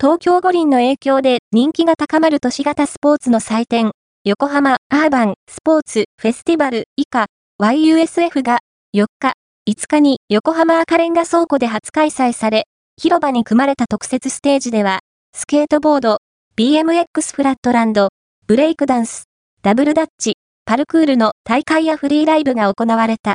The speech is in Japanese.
東京五輪の影響で人気が高まる都市型スポーツの祭典、横浜アーバンスポーツフェスティバル以下 YUSF が4日、5日に横浜赤レンガ倉庫で初開催され、広場に組まれた特設ステージでは、スケートボード、BMX フラットランド、ブレイクダンス、ダブルダッチ、パルクールの大会やフリーライブが行われた。